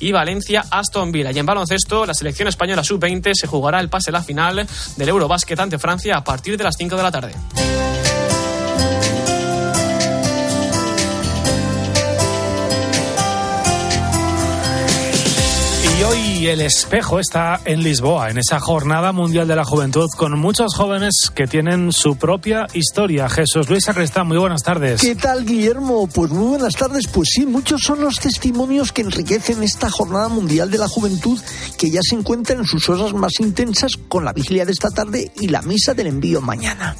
y Valencia Aston Villa. Y en baloncesto, la selección española sub-20 se jugará el pase a la final del Eurobásquet ante Francia a partir de las 5 de la tarde. Y el espejo está en Lisboa, en esa jornada mundial de la juventud, con muchos jóvenes que tienen su propia historia. Jesús Luis Sacristán, muy buenas tardes. ¿Qué tal, Guillermo? Pues muy buenas tardes. Pues sí, muchos son los testimonios que enriquecen esta jornada mundial de la juventud que ya se encuentra en sus horas más intensas con la vigilia de esta tarde y la misa del envío mañana.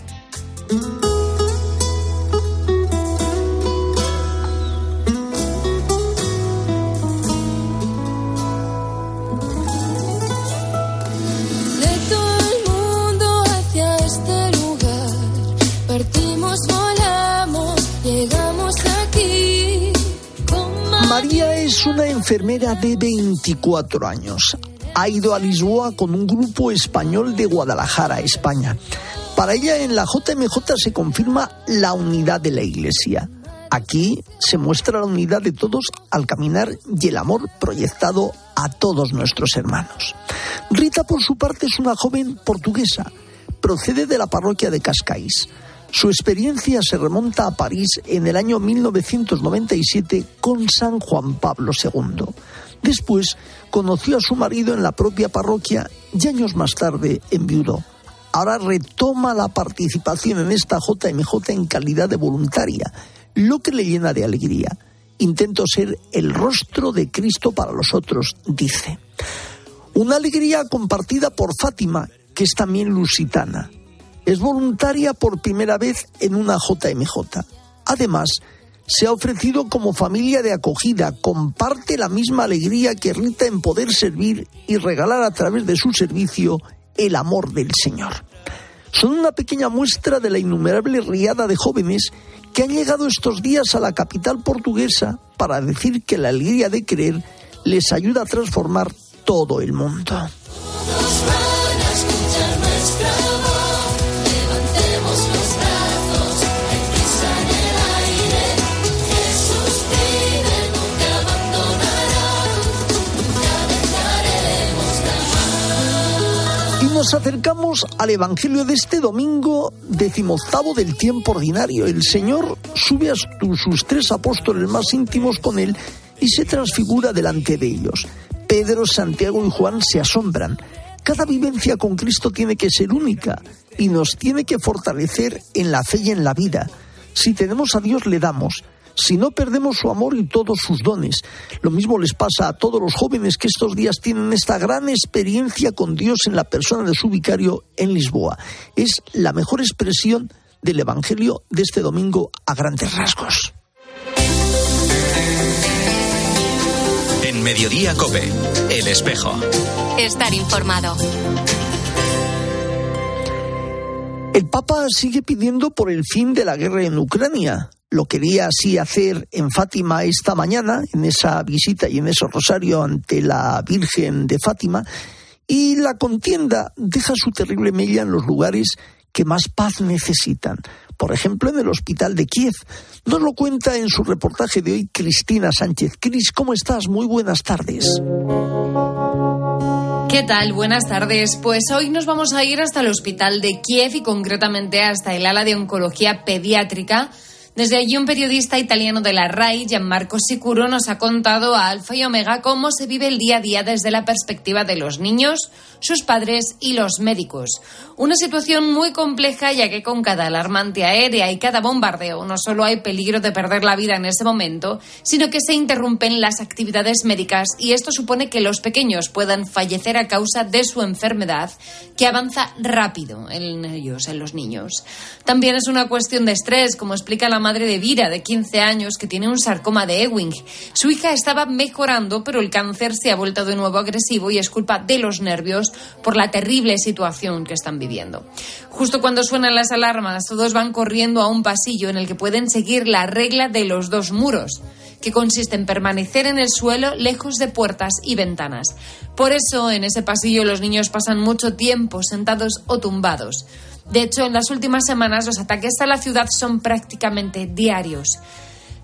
Es una enfermera de 24 años. Ha ido a Lisboa con un grupo español de Guadalajara, España. Para ella en la JMJ se confirma la unidad de la Iglesia. Aquí se muestra la unidad de todos al caminar y el amor proyectado a todos nuestros hermanos. Rita, por su parte, es una joven portuguesa. Procede de la parroquia de Cascais. Su experiencia se remonta a París en el año 1997 con San Juan Pablo II. Después conoció a su marido en la propia parroquia y años más tarde enviudó. Ahora retoma la participación en esta JMJ en calidad de voluntaria, lo que le llena de alegría. Intento ser el rostro de Cristo para los otros, dice. Una alegría compartida por Fátima, que es también lusitana. Es voluntaria por primera vez en una JMJ. Además, se ha ofrecido como familia de acogida, comparte la misma alegría que Rita en poder servir y regalar a través de su servicio el amor del Señor. Son una pequeña muestra de la innumerable riada de jóvenes que han llegado estos días a la capital portuguesa para decir que la alegría de creer les ayuda a transformar todo el mundo. Nos acercamos al Evangelio de este domingo decimoctavo del tiempo ordinario. El Señor sube a sus tres apóstoles más íntimos con él y se transfigura delante de ellos. Pedro, Santiago y Juan se asombran. Cada vivencia con Cristo tiene que ser única y nos tiene que fortalecer en la fe y en la vida. Si tenemos a Dios, le damos si no perdemos su amor y todos sus dones. Lo mismo les pasa a todos los jóvenes que estos días tienen esta gran experiencia con Dios en la persona de su vicario en Lisboa. Es la mejor expresión del Evangelio de este domingo a grandes rasgos. En Mediodía Cope, El Espejo. Estar informado. El Papa sigue pidiendo por el fin de la guerra en Ucrania lo quería así hacer en Fátima esta mañana, en esa visita y en ese rosario ante la Virgen de Fátima, y la contienda deja su terrible mella en los lugares que más paz necesitan. Por ejemplo, en el hospital de Kiev. Nos lo cuenta en su reportaje de hoy Cristina Sánchez. Cris, ¿cómo estás? Muy buenas tardes. ¿Qué tal? Buenas tardes. Pues hoy nos vamos a ir hasta el hospital de Kiev y concretamente hasta el ala de oncología pediátrica desde allí un periodista italiano de la RAI, Gianmarco Sicuro, nos ha contado a Alfa y Omega cómo se vive el día a día desde la perspectiva de los niños, sus padres y los médicos. Una situación muy compleja ya que con cada alarmante aérea y cada bombardeo no solo hay peligro de perder la vida en ese momento, sino que se interrumpen las actividades médicas y esto supone que los pequeños puedan fallecer a causa de su enfermedad que avanza rápido en ellos, en los niños. También es una cuestión de estrés, como explica la madre de Vira, de 15 años, que tiene un sarcoma de Ewing. Su hija estaba mejorando, pero el cáncer se ha vuelto de nuevo agresivo y es culpa de los nervios por la terrible situación que están viviendo. Justo cuando suenan las alarmas, todos van corriendo a un pasillo en el que pueden seguir la regla de los dos muros que consiste en permanecer en el suelo lejos de puertas y ventanas. Por eso, en ese pasillo los niños pasan mucho tiempo sentados o tumbados. De hecho, en las últimas semanas los ataques a la ciudad son prácticamente diarios.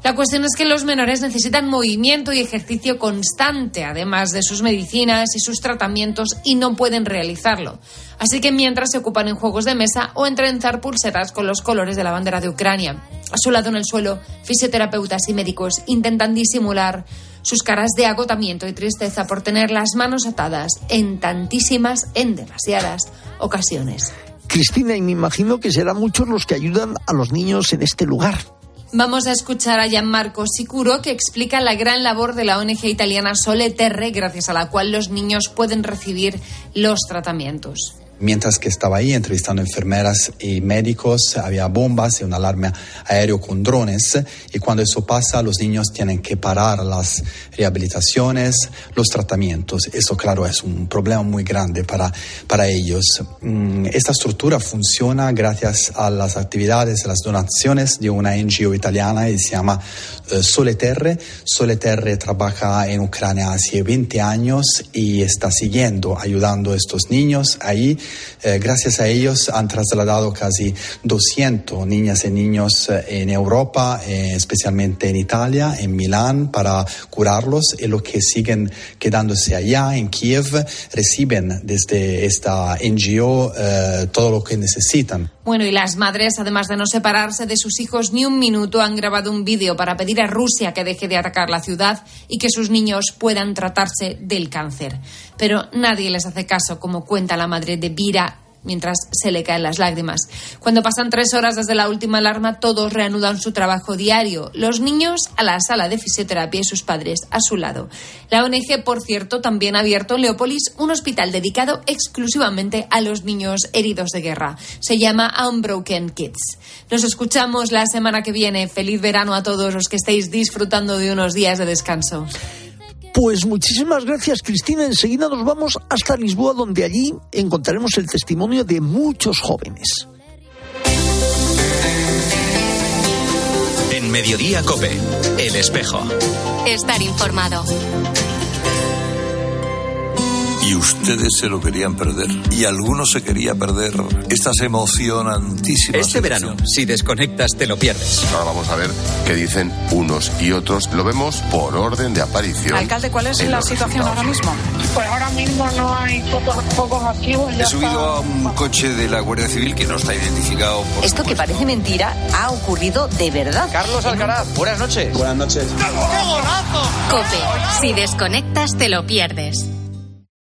La cuestión es que los menores necesitan movimiento y ejercicio constante, además de sus medicinas y sus tratamientos, y no pueden realizarlo. Así que mientras se ocupan en juegos de mesa o en trenzar pulseras con los colores de la bandera de Ucrania. A su lado en el suelo, fisioterapeutas y médicos intentan disimular sus caras de agotamiento y tristeza por tener las manos atadas en tantísimas, en demasiadas ocasiones. Cristina, y me imagino que serán muchos los que ayudan a los niños en este lugar. Vamos a escuchar a Gianmarco Sicuro que explica la gran labor de la ONG italiana Sole Terre, gracias a la cual los niños pueden recibir los tratamientos. Mientras que estaba ahí entrevistando enfermeras y médicos, había bombas y un alarme aéreo con drones. Y cuando eso pasa, los niños tienen que parar las rehabilitaciones, los tratamientos. Eso, claro, es un problema muy grande para, para ellos. Mm, esta estructura funciona gracias a las actividades, a las donaciones de una NGO italiana y se llama eh, Soleterre. Soleterre trabaja en Ucrania hace 20 años y está siguiendo, ayudando a estos niños ahí eh, gracias a ellos han trasladado casi 200 niñas y niños eh, en Europa, eh, especialmente en Italia, en Milán, para curarlos y los que siguen quedándose allá en Kiev reciben desde esta NGO todo lo que necesitan. Bueno, y las madres, además de no separarse de sus hijos ni un minuto, han grabado un vídeo para pedir a Rusia que deje de atacar la ciudad y que sus niños puedan tratarse del cáncer. Pero nadie les hace caso, como cuenta la madre de Vira mientras se le caen las lágrimas. Cuando pasan tres horas desde la última alarma, todos reanudan su trabajo diario. Los niños a la sala de fisioterapia y sus padres a su lado. La ONG, por cierto, también ha abierto en Leópolis un hospital dedicado exclusivamente a los niños heridos de guerra. Se llama Unbroken Kids. Nos escuchamos la semana que viene. Feliz verano a todos los que estéis disfrutando de unos días de descanso. Pues muchísimas gracias, Cristina. Enseguida nos vamos hasta Lisboa, donde allí encontraremos el testimonio de muchos jóvenes. En Mediodía Cope, El Espejo. Estar informado y ustedes se lo querían perder. Y algunos se quería perder estas emocionantísimas. Este verano, si desconectas, te lo pierdes. Ahora vamos a ver qué dicen unos y otros. Lo vemos por orden de aparición. Alcalde, ¿cuál es la situación ahora mismo? Pues ahora mismo no hay pocos, activos. He subido a un coche de la Guardia Civil que no está identificado. Por Esto que parece mentira ha ocurrido de verdad. Carlos Alcaraz, buenas noches. Buenas noches. Cope, si desconectas, te lo pierdes.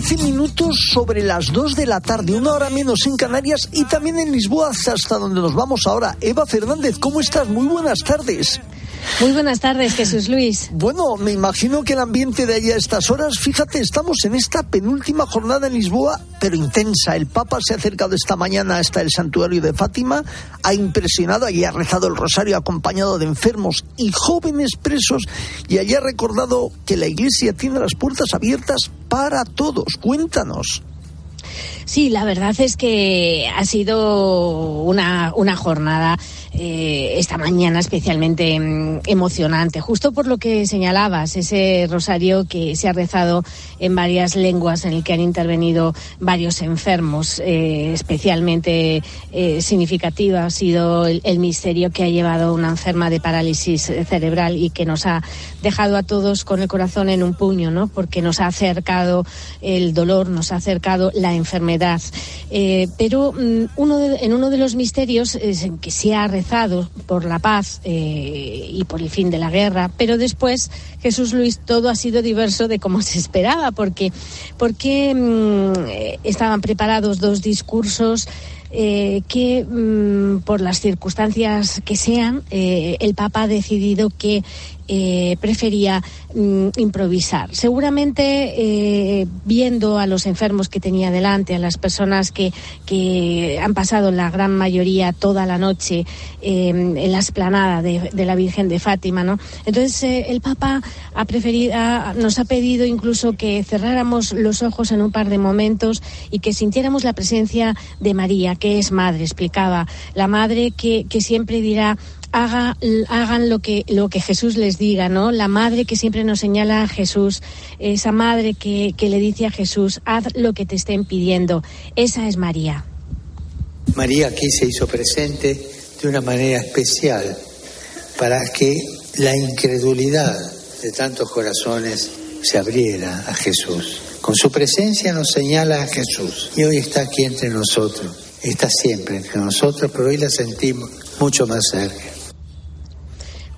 Trece minutos sobre las dos de la tarde, una hora menos en Canarias y también en Lisboa, hasta donde nos vamos ahora. Eva Fernández, ¿cómo estás? Muy buenas tardes. Muy buenas tardes, Jesús Luis. Bueno, me imagino que el ambiente de allá a estas horas, fíjate, estamos en esta penúltima jornada en Lisboa, pero intensa. El Papa se ha acercado esta mañana hasta el santuario de Fátima, ha impresionado, y ha rezado el rosario acompañado de enfermos y jóvenes presos, y allí ha recordado que la Iglesia tiene las puertas abiertas para todos. Cuéntanos. Sí, la verdad es que ha sido una, una jornada eh, esta mañana especialmente mm, emocionante, justo por lo que señalabas, ese rosario que se ha rezado en varias lenguas, en el que han intervenido varios enfermos, eh, especialmente eh, significativo ha sido el, misterio que ha llevado una enferma de parálisis cerebral y que nos ha dejado a todos con el corazón en un puño, ¿no? Porque nos ha acercado el dolor, nos ha acercado la enfermedad. pero mm, uno de, en uno de los misterios en que se ha por la paz eh, y por el fin de la guerra, pero después Jesús Luis todo ha sido diverso de como se esperaba, porque, porque mm, estaban preparados dos discursos eh, que mm, por las circunstancias que sean, eh, el Papa ha decidido que eh, prefería mm, improvisar. Seguramente eh, viendo a los enfermos que tenía delante, a las personas que, que han pasado la gran mayoría toda la noche eh, en la esplanada de, de, la Virgen de Fátima, ¿no? Entonces eh, el Papa ha preferido, ha, nos ha pedido incluso que cerráramos los ojos en un par de momentos y que sintiéramos la presencia de María, que es madre, explicaba, la madre que, que siempre dirá haga, hagan lo que, lo que Jesús les diga, ¿no? La madre que siempre nos señala a Jesús, esa madre que, que le dice a Jesús, haz lo que te estén pidiendo. Esa es María. María aquí se hizo presente de una manera especial para que la incredulidad de tantos corazones se abriera a Jesús. Con su presencia nos señala a Jesús y hoy está aquí entre nosotros. Está siempre entre nosotros, pero hoy la sentimos mucho más cerca.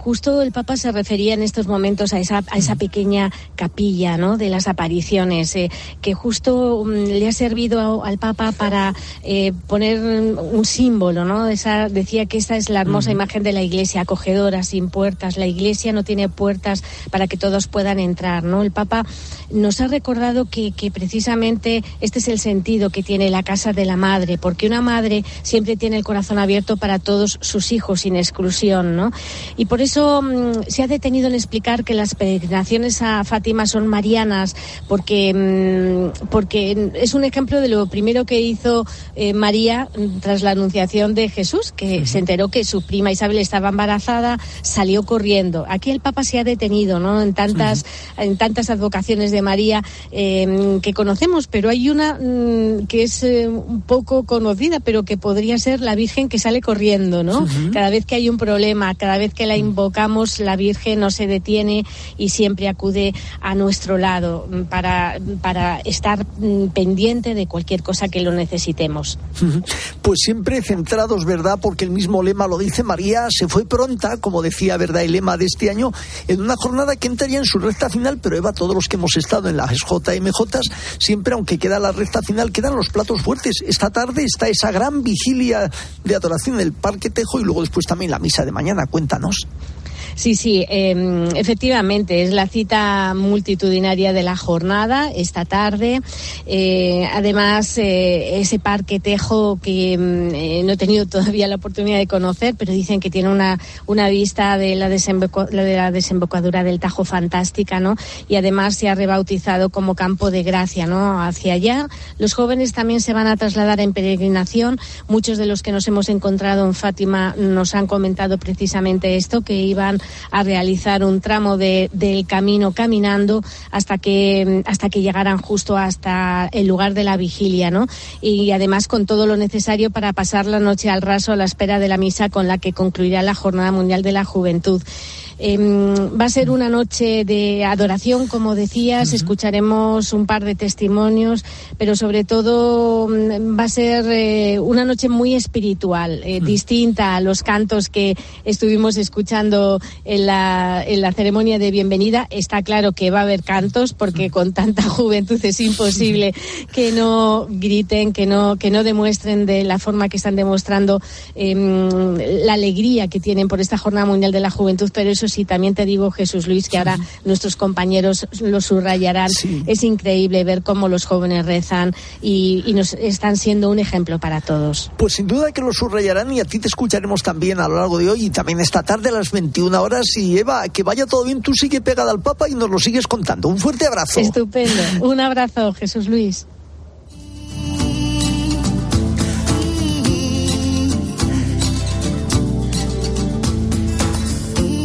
Justo el Papa se refería en estos momentos a esa, a esa pequeña capilla ¿no? de las apariciones, eh, que justo um, le ha servido a, al Papa para eh, poner un símbolo. ¿no? Esa, decía que esta es la hermosa uh -huh. imagen de la iglesia, acogedora, sin puertas. La iglesia no tiene puertas para que todos puedan entrar. ¿no? El Papa nos ha recordado que, que precisamente este es el sentido que tiene la casa de la madre, porque una madre siempre tiene el corazón abierto para todos sus hijos, sin exclusión. ¿no? Y por eso eso mmm, se ha detenido en explicar que las peregrinaciones a Fátima son marianas, porque, mmm, porque es un ejemplo de lo primero que hizo eh, María tras la anunciación de Jesús, que uh -huh. se enteró que su prima Isabel estaba embarazada, salió corriendo. Aquí el Papa se ha detenido ¿no? en, tantas, uh -huh. en tantas advocaciones de María eh, que conocemos, pero hay una que es eh, un poco conocida, pero que podría ser la Virgen que sale corriendo, ¿no? Uh -huh. Cada vez que hay un problema, cada vez que la invocamos, la Virgen no se detiene y siempre acude a nuestro lado para, para estar mm, pendiente de cualquier cosa que lo necesitemos. Pues siempre centrados, ¿verdad? Porque el mismo lema lo dice María, se fue pronta, como decía, ¿verdad? El lema de este año, en una jornada que entraría en su recta final, pero Eva, todos los que hemos estado en las JMJ, siempre, aunque queda la recta final, quedan los platos fuertes. Esta tarde está esa gran vigilia de adoración en el Parque Tejo y luego después también la misa de mañana. Cuéntanos. Sí, sí, eh, efectivamente, es la cita multitudinaria de la jornada esta tarde. Eh, además, eh, ese parque Tejo que mm, no he tenido todavía la oportunidad de conocer, pero dicen que tiene una, una vista de la, de la desembocadura del Tajo fantástica, ¿no? Y además se ha rebautizado como campo de gracia, ¿no? Hacia allá. Los jóvenes también se van a trasladar en peregrinación. Muchos de los que nos hemos encontrado en Fátima nos han comentado precisamente esto, que iban a realizar un tramo de, del camino caminando hasta que hasta que llegaran justo hasta el lugar de la vigilia, ¿no? Y además con todo lo necesario para pasar la noche al raso a la espera de la misa con la que concluirá la Jornada Mundial de la Juventud. Eh, va a ser una noche de adoración, como decías, uh -huh. escucharemos un par de testimonios, pero sobre todo va a ser eh, una noche muy espiritual, eh, uh -huh. distinta a los cantos que estuvimos escuchando en la, en la ceremonia de bienvenida. Está claro que va a haber cantos, porque con tanta juventud es imposible que no griten, que no, que no demuestren de la forma que están demostrando la alegría que tienen por esta Jornada Mundial de la Juventud, pero eso sí, también te digo, Jesús Luis, que ahora nuestros compañeros lo subrayarán. Sí. Es increíble ver cómo los jóvenes rezan y, y, nos están siendo un ejemplo para todos. Pues sin duda que lo subrayarán y a ti te escucharemos también a lo largo de hoy y también esta tarde a las 21 horas. Y Eva, que vaya todo bien, tú sigue pegada al Papa y nos lo sigues contando. Un fuerte abrazo. Estupendo. Un abrazo, Jesús Luis.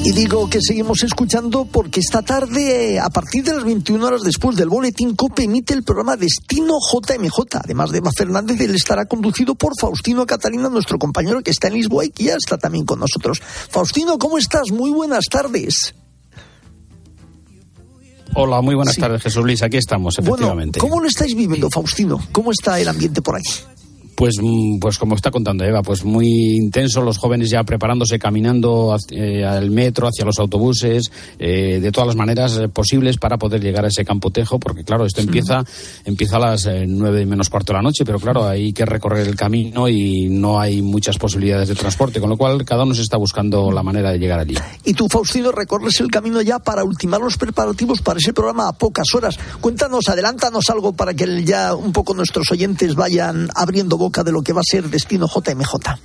Y digo que seguimos escuchando porque esta tarde, a partir de las 21 horas después del boletín COPE, emite el programa Destino JMJ. Además de Eva Fernández, él estará conducido por Faustino Catalina, nuestro compañero que está en Lisboa y que ya está también con nosotros. Faustino, ¿cómo estás? Muy buenas tardes. Hola, muy buenas sí. tardes, Jesús Luis. Aquí estamos, efectivamente. Bueno, ¿Cómo lo estáis viviendo, Faustino? ¿Cómo está el ambiente por ahí? Pues, mm, pues como está contando Eva, pues muy intenso, los jóvenes ya preparándose, caminando eh, al metro, hacia los autobuses, eh, de todas las maneras eh, posibles para poder llegar a ese campo tejo, porque claro, esto empieza, empieza a las nueve menos cuarto de la noche, pero claro, hay que recorrer el camino y no hay muchas posibilidades de transporte, con lo cual cada uno se está buscando la manera de llegar allí. Y tú, Faustino, recorres el camino ya para ultimar los preparativos para ese programa a pocas horas. Cuéntanos, adelántanos algo para que ya un poco nuestros oyentes vayan abriendo boca de lo que va a ser Destino JMJ.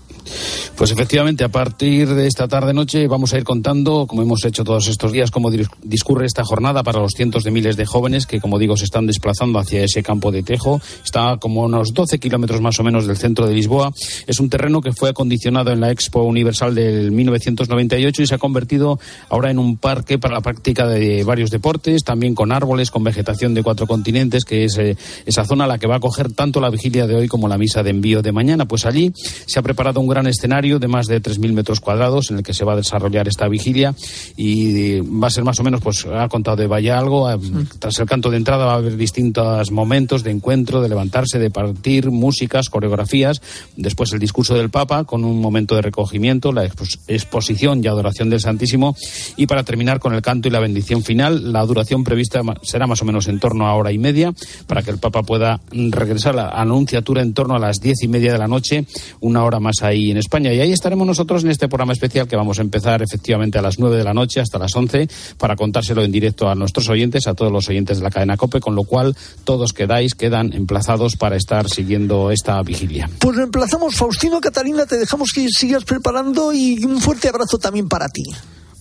Pues efectivamente, a partir de esta tarde-noche vamos a ir contando, como hemos hecho todos estos días, cómo discurre esta jornada para los cientos de miles de jóvenes que, como digo, se están desplazando hacia ese campo de Tejo. Está como unos 12 kilómetros más o menos del centro de Lisboa. Es un terreno que fue acondicionado en la Expo Universal del 1998 y se ha convertido ahora en un parque para la práctica de varios deportes, también con árboles, con vegetación de cuatro continentes, que es eh, esa zona a la que va a coger tanto la vigilia de hoy como la misa de envío de mañana. Pues allí se ha preparado un gran escenario de más de 3.000 metros cuadrados en el que se va a desarrollar esta vigilia y va a ser más o menos, pues ha contado de Vaya algo, eh, tras el canto de entrada va a haber distintos momentos de encuentro, de levantarse, de partir, músicas, coreografías, después el discurso del Papa con un momento de recogimiento, la exposición y adoración del Santísimo y para terminar con el canto y la bendición final, la duración prevista será más o menos en torno a hora y media para que el Papa pueda regresar a la anunciatura en torno a las diez y media de la noche, una hora más ahí en España. Y ahí estaremos nosotros en este programa especial que vamos a empezar efectivamente a las 9 de la noche hasta las 11 para contárselo en directo a nuestros oyentes, a todos los oyentes de la cadena COPE, con lo cual todos quedáis, quedan emplazados para estar siguiendo esta vigilia. Pues emplazamos, Faustino, Catalina, te dejamos que sigas preparando y un fuerte abrazo también para ti.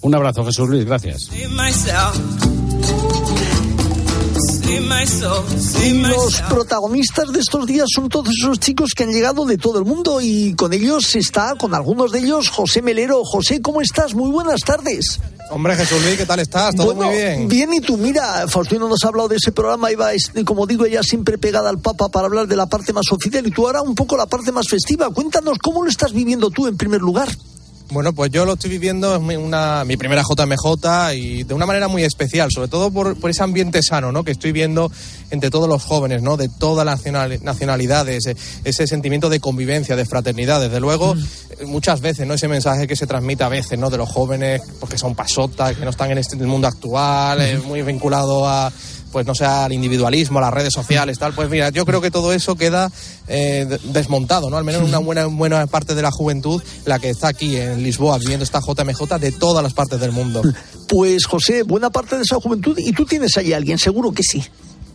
Un abrazo, Jesús Luis, gracias. Los protagonistas de estos días son todos esos chicos que han llegado de todo el mundo y con ellos está, con algunos de ellos, José Melero. José, ¿cómo estás? Muy buenas tardes. Hombre, Jesús Luis, ¿qué tal estás? Todo muy bien. Bien, y tú, mira, Faustino nos ha hablado de ese programa, iba, como digo, ella siempre pegada al Papa para hablar de la parte más oficial y tú ahora un poco la parte más festiva. Cuéntanos, ¿cómo lo estás viviendo tú en primer lugar? Bueno, pues yo lo estoy viviendo, es mi, una, mi primera JMJ y de una manera muy especial, sobre todo por, por, ese ambiente sano ¿no? que estoy viendo entre todos los jóvenes, ¿no? de todas las nacionalidades, ese sentimiento de convivencia, de fraternidad. Desde luego, mm. muchas veces, ¿no? ese mensaje que se transmite a veces ¿no? de los jóvenes, porque son pasotas, que no están en este el mundo actual, es muy vinculado a pues no sea el individualismo, las redes sociales, tal, pues mira, yo creo que todo eso queda eh, desmontado, ¿no? Al menos una buena, buena parte de la juventud, la que está aquí en Lisboa viviendo esta JMJ de todas las partes del mundo. Pues José, buena parte de esa juventud, y tú tienes ahí a alguien, seguro que sí.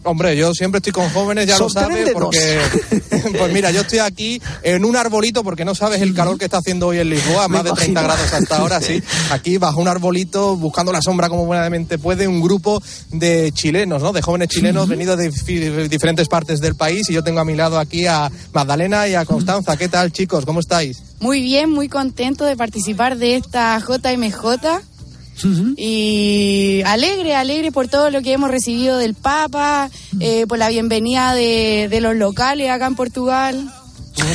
Hombre, yo siempre estoy con jóvenes, ya lo sabes, porque pues mira, yo estoy aquí en un arbolito porque no sabes el calor que está haciendo hoy en Lisboa, más de 30 grados hasta ahora, sí. Aquí bajo un arbolito, buscando la sombra como buenamente puede, un grupo de chilenos, ¿no? De jóvenes chilenos venidos de diferentes partes del país y yo tengo a mi lado aquí a Magdalena y a Constanza. ¿Qué tal, chicos? ¿Cómo estáis? Muy bien, muy contento de participar de esta JMJ y alegre, alegre por todo lo que hemos recibido del Papa, eh, por la bienvenida de, los locales acá en Portugal.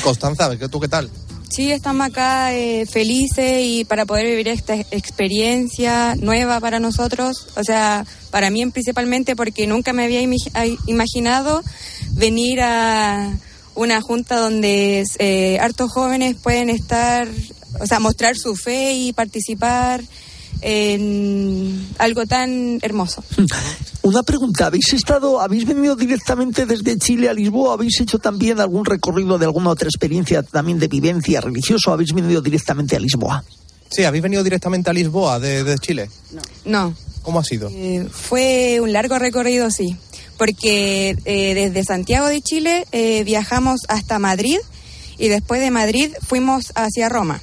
Constanza, ¿tú qué tal? Sí, estamos acá eh, felices y para poder vivir esta experiencia nueva para nosotros, o sea, para mí principalmente porque nunca me había imaginado venir a una junta donde eh, hartos jóvenes pueden estar, o sea, mostrar su fe y participar en algo tan hermoso. Una pregunta, ¿habéis estado, habéis venido directamente desde Chile a Lisboa? ¿Habéis hecho también algún recorrido de alguna otra experiencia también de vivencia religiosa o habéis venido directamente a Lisboa? Sí, ¿habéis venido directamente a Lisboa de, Chile? No. no. ¿Cómo ha sido? Eh, fue un largo recorrido, sí, porque eh, desde Santiago de Chile eh, viajamos hasta Madrid y después de Madrid fuimos hacia Roma.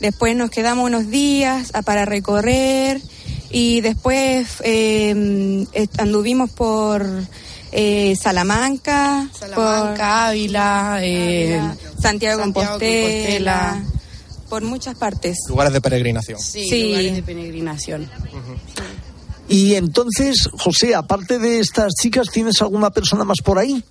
Después nos quedamos unos días para recorrer y después eh, anduvimos por eh, Salamanca, Salamanca, Ávila, eh, Santiago, Compostela, por muchas partes. Lugares de peregrinación. Sí, lugares de peregrinación. Y entonces, José, aparte de estas chicas, ¿tienes alguna persona más por ahí?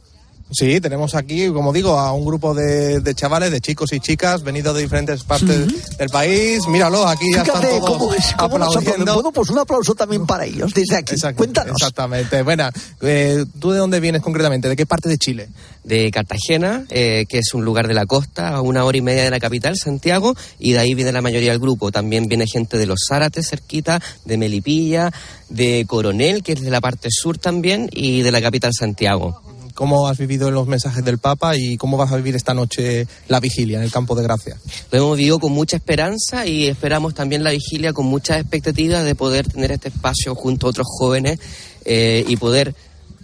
Sí, tenemos aquí, como digo, a un grupo de, de chavales, de chicos y chicas, venidos de diferentes partes del país. Míralo, aquí ya están Fíjate todos cómo es, cómo aplaudiendo. Bueno, pues un aplauso también para ellos desde aquí. Cuéntanos. Exactamente. Bueno, eh, ¿tú de dónde vienes concretamente? ¿De qué parte de Chile? de Cartagena, eh, que es un lugar de la costa, a una hora y media de la capital, Santiago, y de ahí viene la mayoría del grupo. También viene gente de Los Zárates, cerquita, de Melipilla, de Coronel, que es de la parte sur también, y de la capital, Santiago. ¿Cómo has vivido los mensajes del Papa y cómo vas a vivir esta noche la vigilia en el campo de gracia? Lo hemos vivido con mucha esperanza y esperamos también la vigilia con muchas expectativas de poder tener este espacio junto a otros jóvenes eh, y poder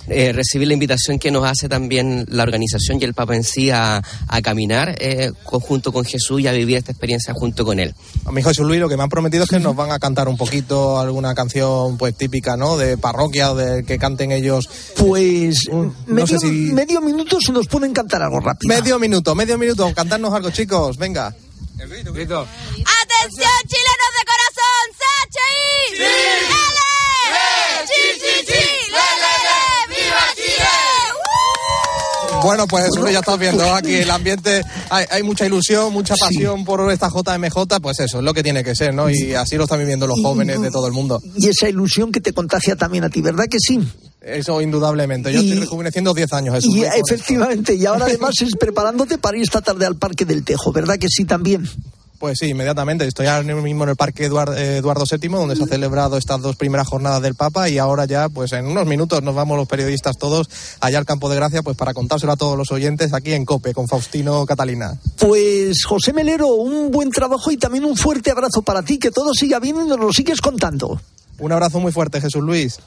eh, recibir la invitación que nos hace también la organización y el Papa en sí a, a caminar eh, con- junto con Jesús y a vivir esta experiencia junto con él. A mi Jesús Luis lo que me han prometido es que nos van a cantar un poquito alguna canción pues típica, ¿no? De parroquia o de que canten ellos. Pues no medio, sé si medio minuto se nos pueden cantar algo rápido. medio minuto, medio minuto, cantarnos algo, chicos, venga. ¡Atención, chilenos de corazón! ¡CHI! ¡Sí! ¡Ele! ¡Sí, sí, sí! ¡Lele, viva Chile! Bueno, pues Luis, ya estás viendo aquí el ambiente, hay, hay mucha ilusión, mucha pasión por esta JMJ, pues eso, es lo que tiene que ser, ¿no? Y así lo están viviendo los jóvenes de todo el mundo. Y esa ilusión que te contagia también a ti, ¿verdad que sí? Eso indudablemente. Yo Y- estoy rejuveneciendo 10 años, Jesús Y esto. efectivamente, y ahora además es preparándote para ir esta tarde al Parque del Tejo, ¿verdad que sí también? Pues sí, inmediatamente. Estoy ahora mismo en el Parque eh, Eduardo VII, donde se ha celebrado estas dos primeras jornadas del Papa y ahora ya, pues en unos minutos nos vamos los periodistas todos allá al Campo de Gracia, pues para contárselo a todos los oyentes aquí en COPE con Faustino Catalina. Pues José Melero, un buen trabajo y también un fuerte abrazo para ti, que todo siga bien y nos lo sigues contando. Un abrazo muy fuerte, Jesús Luis.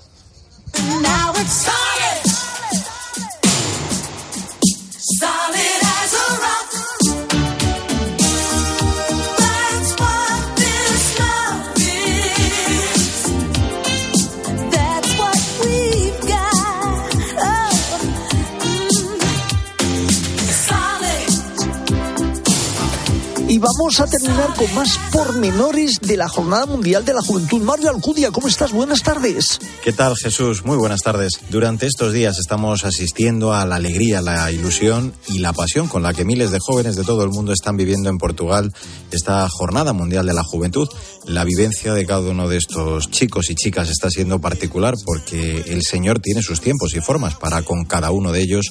Y vamos a terminar con más pormenores de la Jornada Mundial de la Juventud. Mario Alcudia, ¿cómo estás? Buenas tardes. ¿Qué tal Jesús? Muy buenas tardes. Durante estos días estamos asistiendo a la alegría, la ilusión y la pasión con la que miles de jóvenes de todo el mundo están viviendo en Portugal esta Jornada Mundial de la Juventud. La vivencia de cada uno de estos chicos y chicas está siendo particular porque el Señor tiene sus tiempos y formas para con cada uno de ellos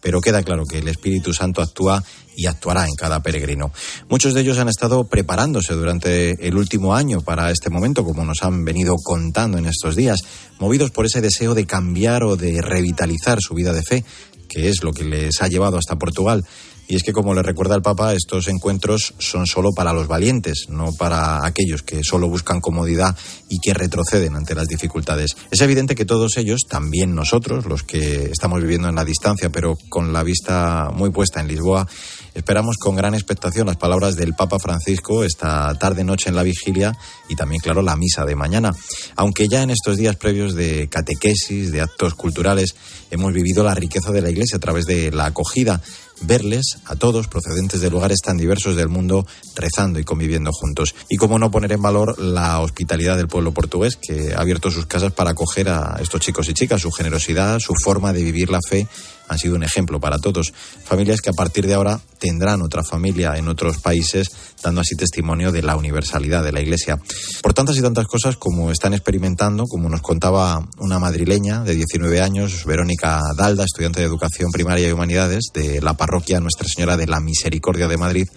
pero queda claro que el Espíritu Santo actúa y actuará en cada peregrino. Muchos de ellos han estado preparándose durante el último año para este momento, como nos han venido contando en estos días, movidos por ese deseo de cambiar o de revitalizar su vida de fe, que es lo que les ha llevado hasta Portugal. Y es que, como le recuerda el Papa, estos encuentros son solo para los valientes, no para aquellos que solo buscan comodidad y que retroceden ante las dificultades. Es evidente que todos ellos, también nosotros, los que estamos viviendo en la distancia, pero con la vista muy puesta en Lisboa, Esperamos con gran expectación las palabras del Papa Francisco esta tarde-noche en la vigilia y también, claro, la misa de mañana. Aunque ya en estos días previos de catequesis, de actos culturales, hemos vivido la riqueza de la Iglesia a través de la acogida, verles a todos procedentes de lugares tan diversos del mundo rezando y conviviendo juntos. Y cómo no poner en valor la hospitalidad del pueblo portugués que ha abierto sus casas para acoger a estos chicos y chicas, su generosidad, su forma de vivir la fe han sido un ejemplo para todos. Familias que a partir de ahora tendrán otra familia en otros países, dando así testimonio de la universalidad de la Iglesia. Por tantas y tantas cosas como están experimentando, como nos contaba una madrileña de 19 años, Verónica Dalda, estudiante de Educación Primaria y Humanidades de la parroquia Nuestra Señora de la Misericordia de Madrid,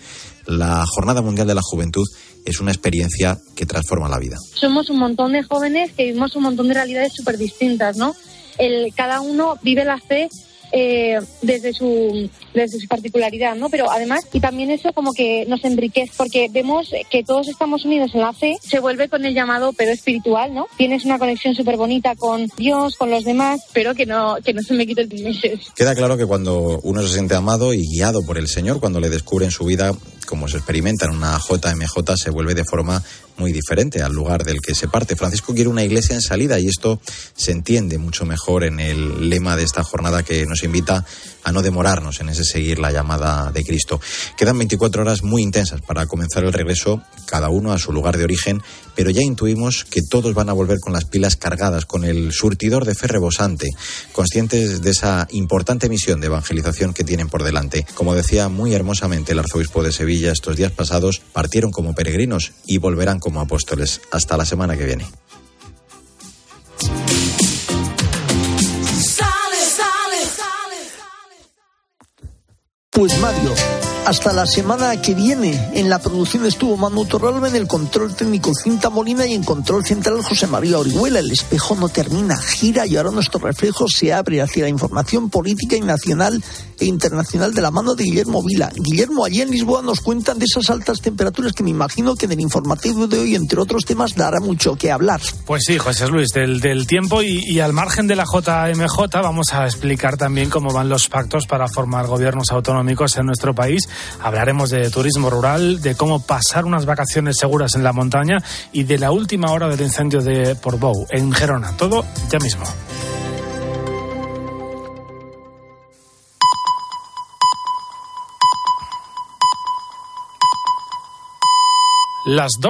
la Jornada Mundial de la Juventud es una experiencia que transforma la vida. somos un montón de jóvenes que vivimos un montón de realidades súper distintas, ¿no? El, cada uno vive la fe eh, desde su desde su particularidad, ¿no? Pero además, y también eso como que nos enriquece, porque vemos que todos estamos unidos en la fe, se vuelve con el llamado pero espiritual, ¿no? Tienes una conexión súper bonita con Dios, con los demás, pero que no, que no se me quite el. Queda claro que cuando uno se siente amado y guiado por el Señor, cuando le descubre en su vida, como se experimenta en una JMJ, se vuelve de forma muy diferente al lugar del que se parte. Francisco quiere una iglesia en salida y esto se entiende mucho mejor en el lema de esta jornada que nos invita a no demorarnos en ese seguir la llamada de Cristo. Quedan 24 horas muy intensas para comenzar el regreso, cada uno a su lugar de origen, pero ya intuimos que todos van a volver con las pilas cargadas, con el surtidor de fe rebosante, conscientes de esa importante misión de evangelización que tienen por delante. Como decía muy hermosamente el arzobispo de Sevilla estos días pasados, partieron como peregrinos y volverán como apóstoles. Hasta la semana que viene. Pues Mario, hasta la semana que viene. En la producción estuvo Manu Torralba, en el control técnico Cinta Molina y en control central José María Orihuela. El espejo no termina, gira y ahora nuestro reflejo se abre hacia la información política y nacional e internacional de la mano de Guillermo Vila. Guillermo, allí en Lisboa nos cuentan de esas altas temperaturas que me imagino que en el informativo de hoy, entre otros temas, dará mucho que hablar. Pues sí, José Luis, del, del tiempo y, y al margen de la JMJ vamos a explicar también cómo van los pactos para formar gobiernos autonómicos en nuestro país. Hablaremos de turismo rural, de cómo pasar unas vacaciones seguras en la montaña y de la última hora del incendio de Portbou, en Gerona. Todo ya mismo. Las dos